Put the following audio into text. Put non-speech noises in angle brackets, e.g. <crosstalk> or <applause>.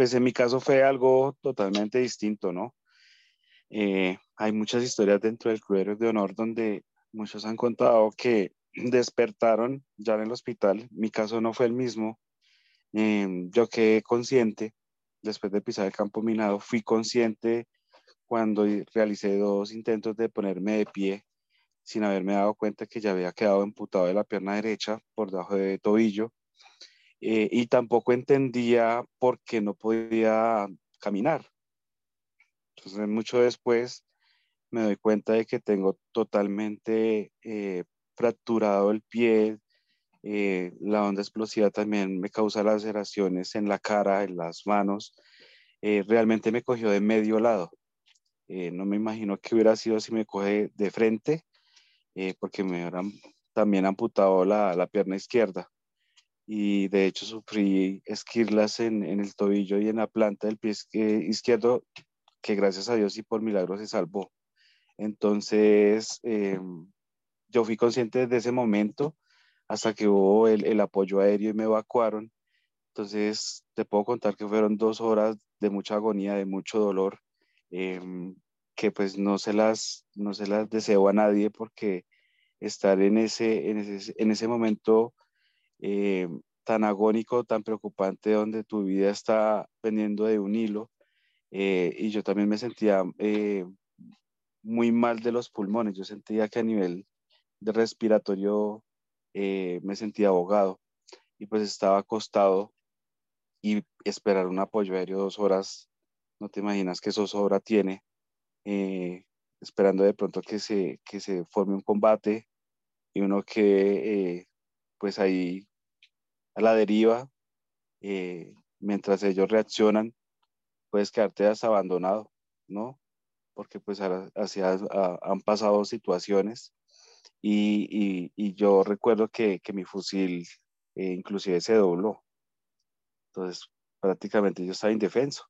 pues en mi caso fue algo totalmente distinto, ¿no? Eh, hay muchas historias dentro del Club de Honor donde muchos han contado que <clears throat> despertaron ya en el hospital. Mi caso no fue el mismo. Em, yo quedé consciente después de pisar el campo minado, fui consciente cuando realicé dos intentos de ponerme de pie sin haberme dado cuenta que ya había quedado emputado de la pierna derecha por debajo de tobillo eh, y tampoco entendía por qué no podía caminar. Entonces, mucho después me doy cuenta de que tengo totalmente eh, fracturado el pie, eh, la onda explosiva también me causa laceraciones en la cara, en las manos, realmente me cogió de medio lado. no me imagino qué hubiera sido si me coge de frente eh, porque me hubieran también amputado la, la, pierna izquierda. Y de hecho sufrí esquirlas en, en, el tobillo y en la planta del pie izquierdo, que gracias a Dios y por milagro se salvó. Entonces, eh, yo fui consciente desde ese momento hasta que hubo el, el, apoyo aéreo y me evacuaron. Entonces, te puedo contar que fueron dos horas de mucha agonía, de mucho dolor. Eh, que pues no se las, no se las deseo a nadie porque estar en ese, en ese, en ese momento eh, tan agónico, tan preocupante, donde tu vida está pendiendo de un hilo, eh, y yo también me sentía eh, muy mal de los pulmones, yo sentía que a nivel de respiratorio me sentía ahogado y pues estaba acostado y esperar un apoyo aéreo dos horas, no te imaginas que eso sobra tiene eh, esperando de pronto que se, que se forme un combate y uno que eh, pues ahí a la deriva, eh, mientras ellos reaccionan, puedes quedarte hasta abandonado, ¿no? Porque pues así han pasado situaciones y, y, yo recuerdo que, que mi fusil inclusive se dobló. Entonces prácticamente yo estaba indefenso